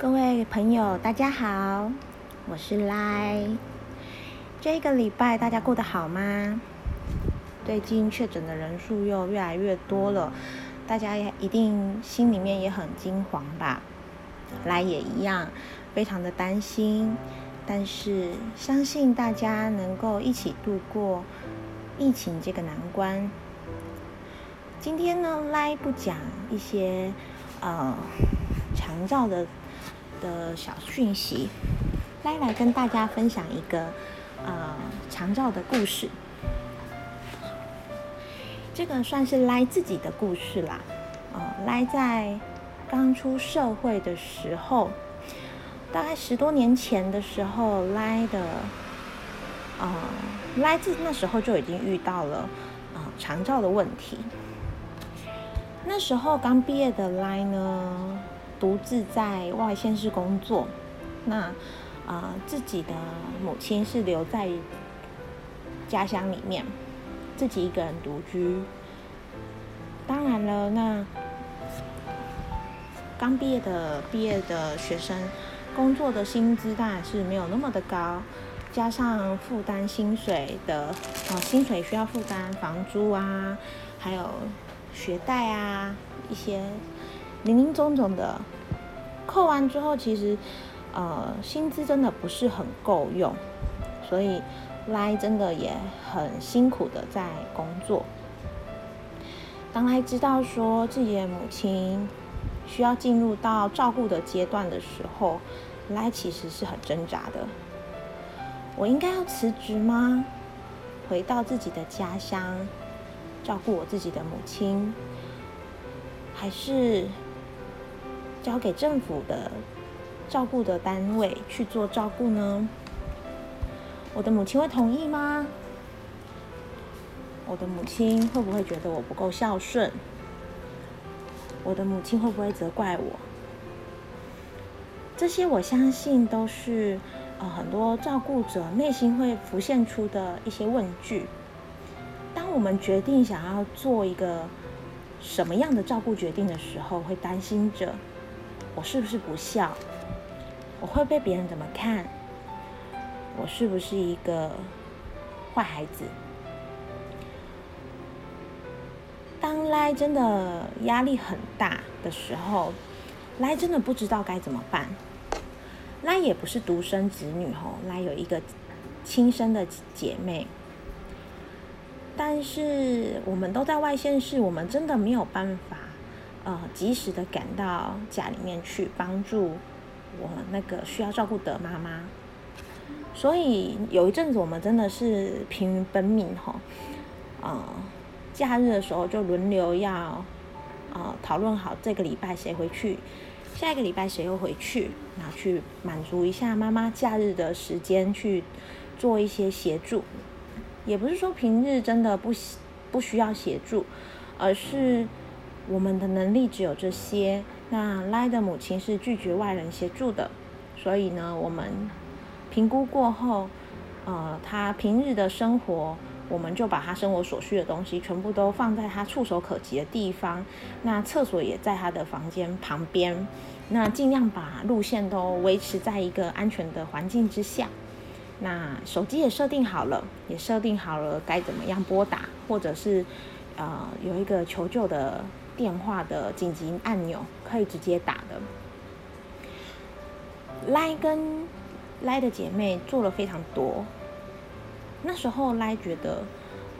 各位朋友，大家好，我是赖。这个礼拜大家过得好吗？最近确诊的人数又越来越多了，大家也一定心里面也很惊慌吧？来也一样，非常的担心。但是相信大家能够一起度过疫情这个难关。今天呢，来不讲一些呃长照的。的小讯息，来来跟大家分享一个呃长照的故事。这个算是来自己的故事啦。哦，来在刚出社会的时候，大概十多年前的时候，来的啊来自那时候就已经遇到了啊长照的问题。那时候刚毕业的来呢。独自在外县市工作，那呃自己的母亲是留在家乡里面，自己一个人独居。当然了，那刚毕业的毕业的学生，工作的薪资当然是没有那么的高，加上负担薪水的，呃薪水需要负担房租啊，还有学贷啊一些。林林总总的扣完之后，其实呃薪资真的不是很够用，所以来真的也很辛苦的在工作。当来知道说自己的母亲需要进入到照顾的阶段的时候，来其实是很挣扎的。我应该要辞职吗？回到自己的家乡照顾我自己的母亲，还是？交给政府的照顾的单位去做照顾呢？我的母亲会同意吗？我的母亲会不会觉得我不够孝顺？我的母亲会不会责怪我？这些我相信都是呃很多照顾者内心会浮现出的一些问句。当我们决定想要做一个什么样的照顾决定的时候，会担心着。我是不是不孝？我会被别人怎么看？我是不是一个坏孩子？当来真的压力很大的时候，来真的不知道该怎么办。来也不是独生子女吼，来有一个亲生的姐妹，但是我们都在外县市，我们真的没有办法。呃，及时的赶到家里面去帮助我那个需要照顾的妈妈，所以有一阵子我们真的是疲于奔命哈。呃，假日的时候就轮流要呃讨论好这个礼拜谁回去，下一个礼拜谁又回去，然后去满足一下妈妈假日的时间去做一些协助。也不是说平日真的不不需要协助，而是。我们的能力只有这些。那赖的母亲是拒绝外人协助的，所以呢，我们评估过后，呃，他平日的生活，我们就把他生活所需的东西全部都放在他触手可及的地方。那厕所也在他的房间旁边。那尽量把路线都维持在一个安全的环境之下。那手机也设定好了，也设定好了该怎么样拨打，或者是呃有一个求救的。电话的紧急按钮可以直接打的。赖跟赖的姐妹做了非常多。那时候赖觉得，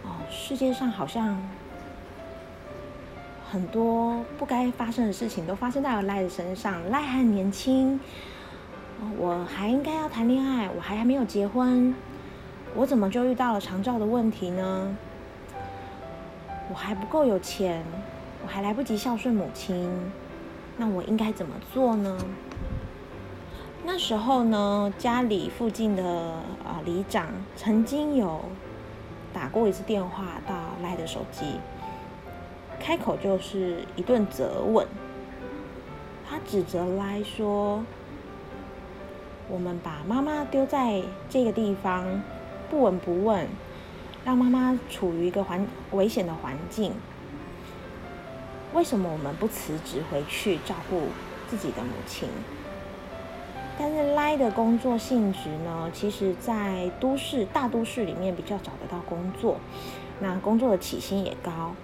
哦，世界上好像很多不该发生的事情都发生在了赖的身上。赖还年轻，我还应该要谈恋爱，我还还没有结婚，我怎么就遇到了长照的问题呢？我还不够有钱。还来不及孝顺母亲，那我应该怎么做呢？那时候呢，家里附近的啊里长曾经有打过一次电话到赖的手机，开口就是一顿责问，他指责赖说：“我们把妈妈丢在这个地方，不闻不问，让妈妈处于一个环危险的环境。”为什么我们不辞职回去照顾自己的母亲？但是赖的工作性质呢，其实在都市大都市里面比较找得到工作，那工作的起薪也高，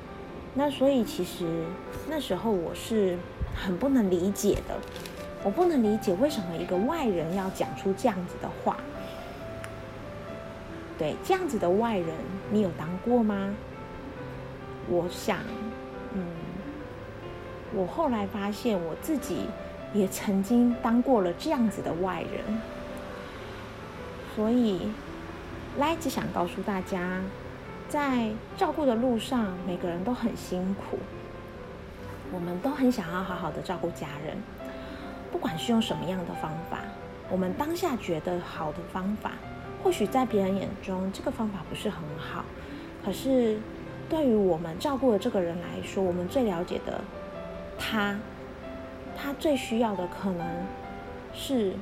那所以其实那时候我是很不能理解的，我不能理解为什么一个外人要讲出这样子的话。对，这样子的外人，你有当过吗？我想，我后来发现我自己。也曾经当过了这样子的外人，所以来只想告诉大家，在照顾的路上，每个人都很辛苦，我们都很想要好好的照顾家人，不管是用什么样的方法，我们当下觉得好的方法，或许在别人眼中这个方法不是很好，可是对于我们照顾的这个人来说，我们最了解的他。他最需要的可能是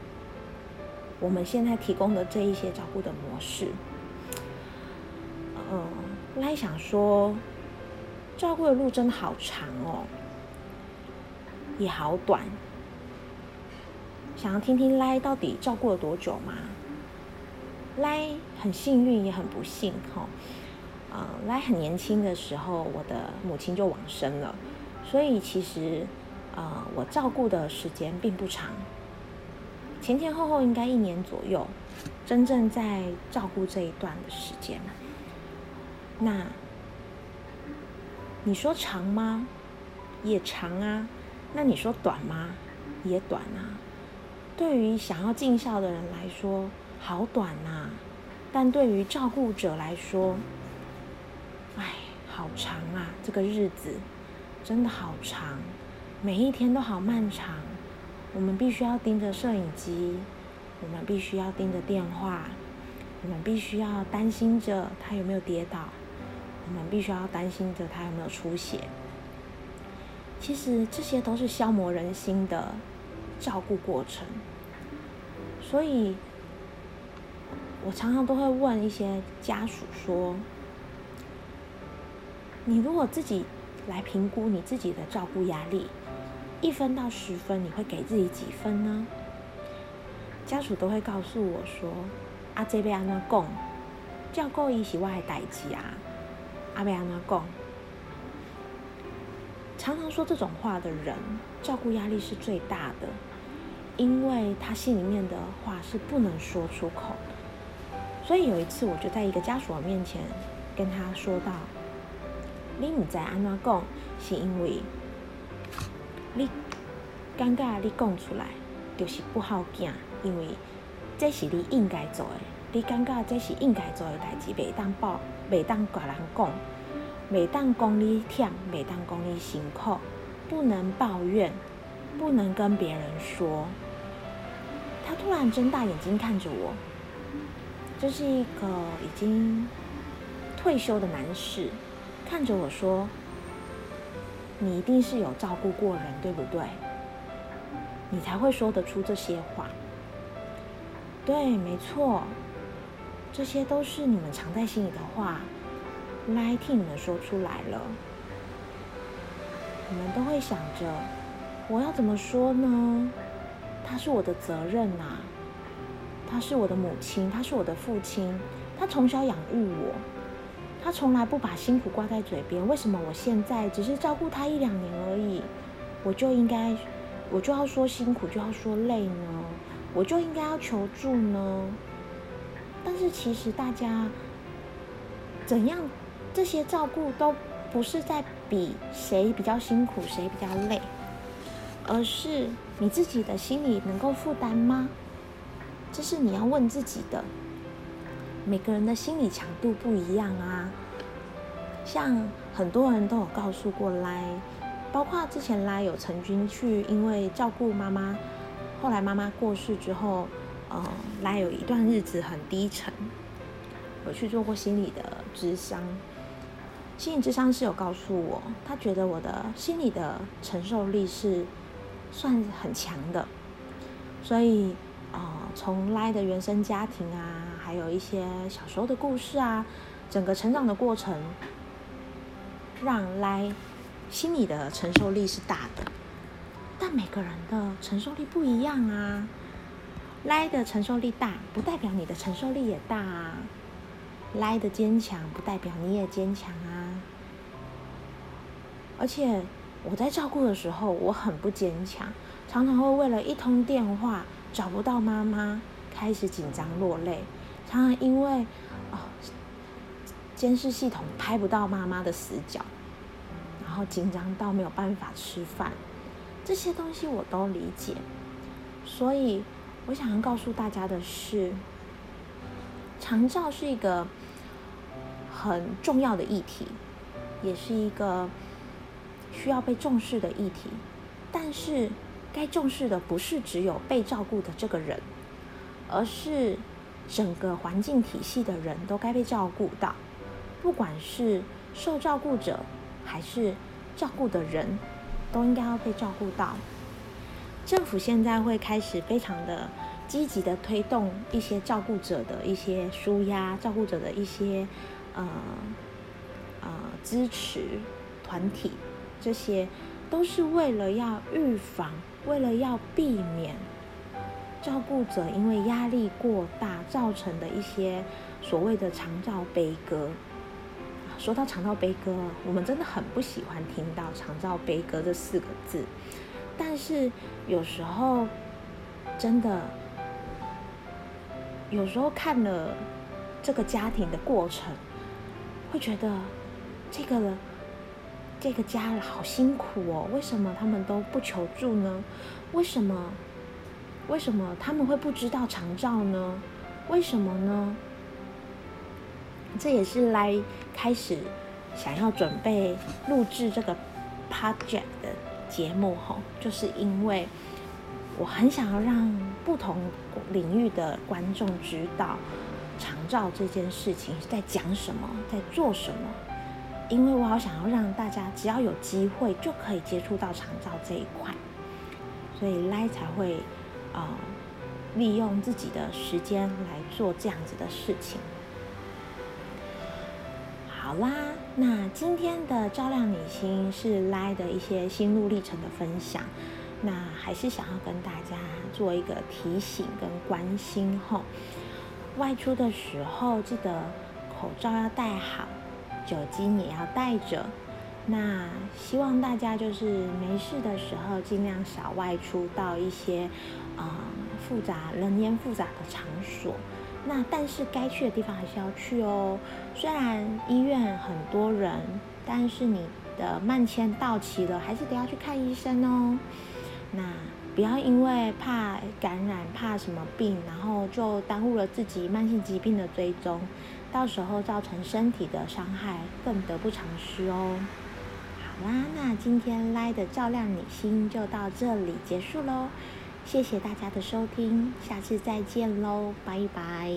我们现在提供的这一些照顾的模式。嗯，来想说，照顾的路真的好长哦，也好短。想要听听来到底照顾了多久吗？来很幸运，也很不幸哈。呃，来很年轻的时候，我的母亲就往生了，所以其实。呃，我照顾的时间并不长，前前后后应该一年左右，真正在照顾这一段的时间。那你说长吗？也长啊。那你说短吗？也短啊。对于想要尽孝的人来说，好短呐。但对于照顾者来说，哎，好长啊。这个日子真的好长。每一天都好漫长，我们必须要盯着摄影机，我们必须要盯着电话，我们必须要担心着他有没有跌倒，我们必须要担心着他有没有出血。其实这些都是消磨人心的照顾过程，所以我常常都会问一些家属说：“你如果自己来评估你自己的照顾压力。”一分到十分，你会给自己几分呢？家属都会告诉我说：“阿这边安那讲，照顾伊是我的代志啊，阿贝安那讲。”常常说这种话的人，照顾压力是最大的，因为他心里面的话是不能说出口。所以有一次，我就在一个家属面前跟他说道：“你唔知安怎讲，是因为。”你感觉你讲出来就是不好惊，因为这是你应该做的。你感觉这是应该做的代志，袂当报，袂当甲人讲，袂当讲你忝，袂当讲你辛苦，不能抱怨，不能跟别人说。他突然睁大眼睛看着我，这是一个已经退休的男士，看着我说。你一定是有照顾过人，对不对？你才会说得出这些话。对，没错，这些都是你们藏在心里的话，来替你们说出来了。你们都会想着，我要怎么说呢？他是我的责任呐，他是我的母亲，他是我的父亲，他从小养育我。他从来不把辛苦挂在嘴边，为什么我现在只是照顾他一两年而已，我就应该，我就要说辛苦，就要说累呢？我就应该要求助呢？但是其实大家怎样，这些照顾都不是在比谁比较辛苦，谁比较累，而是你自己的心里能够负担吗？这是你要问自己的。每个人的心理强度不一样啊，像很多人都有告诉过来，包括之前来有曾经去，因为照顾妈妈，后来妈妈过世之后，呃，来有一段日子很低沉，有去做过心理的智商，心理智商是有告诉我，他觉得我的心理的承受力是算很强的，所以啊，从来的原生家庭啊。还有一些小时候的故事啊，整个成长的过程，让来心理的承受力是大的，但每个人的承受力不一样啊。赖的承受力大，不代表你的承受力也大啊。赖的坚强，不代表你也坚强啊。而且我在照顾的时候，我很不坚强，常常会为了一通电话找不到妈妈，开始紧张落泪。常常因为哦，监视系统拍不到妈妈的死角，然后紧张到没有办法吃饭。这些东西我都理解，所以我想要告诉大家的是，长照是一个很重要的议题，也是一个需要被重视的议题。但是，该重视的不是只有被照顾的这个人，而是整个环境体系的人都该被照顾到，不管是受照顾者还是照顾的人。都应该要被照顾到。政府现在会开始非常的积极的推动一些照顾者的一些舒压，照顾者的一些呃呃支持团体，这些都是为了要预防，为了要避免照顾者因为压力过大造成的一些所谓的长照悲歌。说到长照悲歌，我们真的很不喜欢听到长照悲歌这四个字。但是有时候真的，有时候看了这个家庭的过程，会觉得这个这个家好辛苦哦。为什么他们都不求助呢？为什么为什么他们会不知道长照呢？为什么呢？这也是来开始想要准备录制这个 project 的节目吼，就是因为我很想要让不同领域的观众知道长照这件事情在讲什么，在做什么。因为我好想要让大家只要有机会就可以接触到长照这一块，所以来才会啊利用自己的时间来做这样子的事情。好啦，那今天的照亮你心是来的一些心路历程的分享，那还是想要跟大家做一个提醒跟关心吼。外出的时候记得口罩要戴好，酒精也要带着。那希望大家就是没事的时候尽量少外出到一些啊复杂人烟复杂的场所。那但是该去的地方还是要去哦。虽然医院很多人，但是你的慢签到期了，还是得要去看医生哦。那不要因为怕感染、怕什么病，然后就耽误了自己慢性疾病的追踪，到时候造成身体的伤害，更得不偿失哦。好啦，那今天来的照亮你心就到这里结束喽。谢谢大家的收听，下次再见喽，拜拜。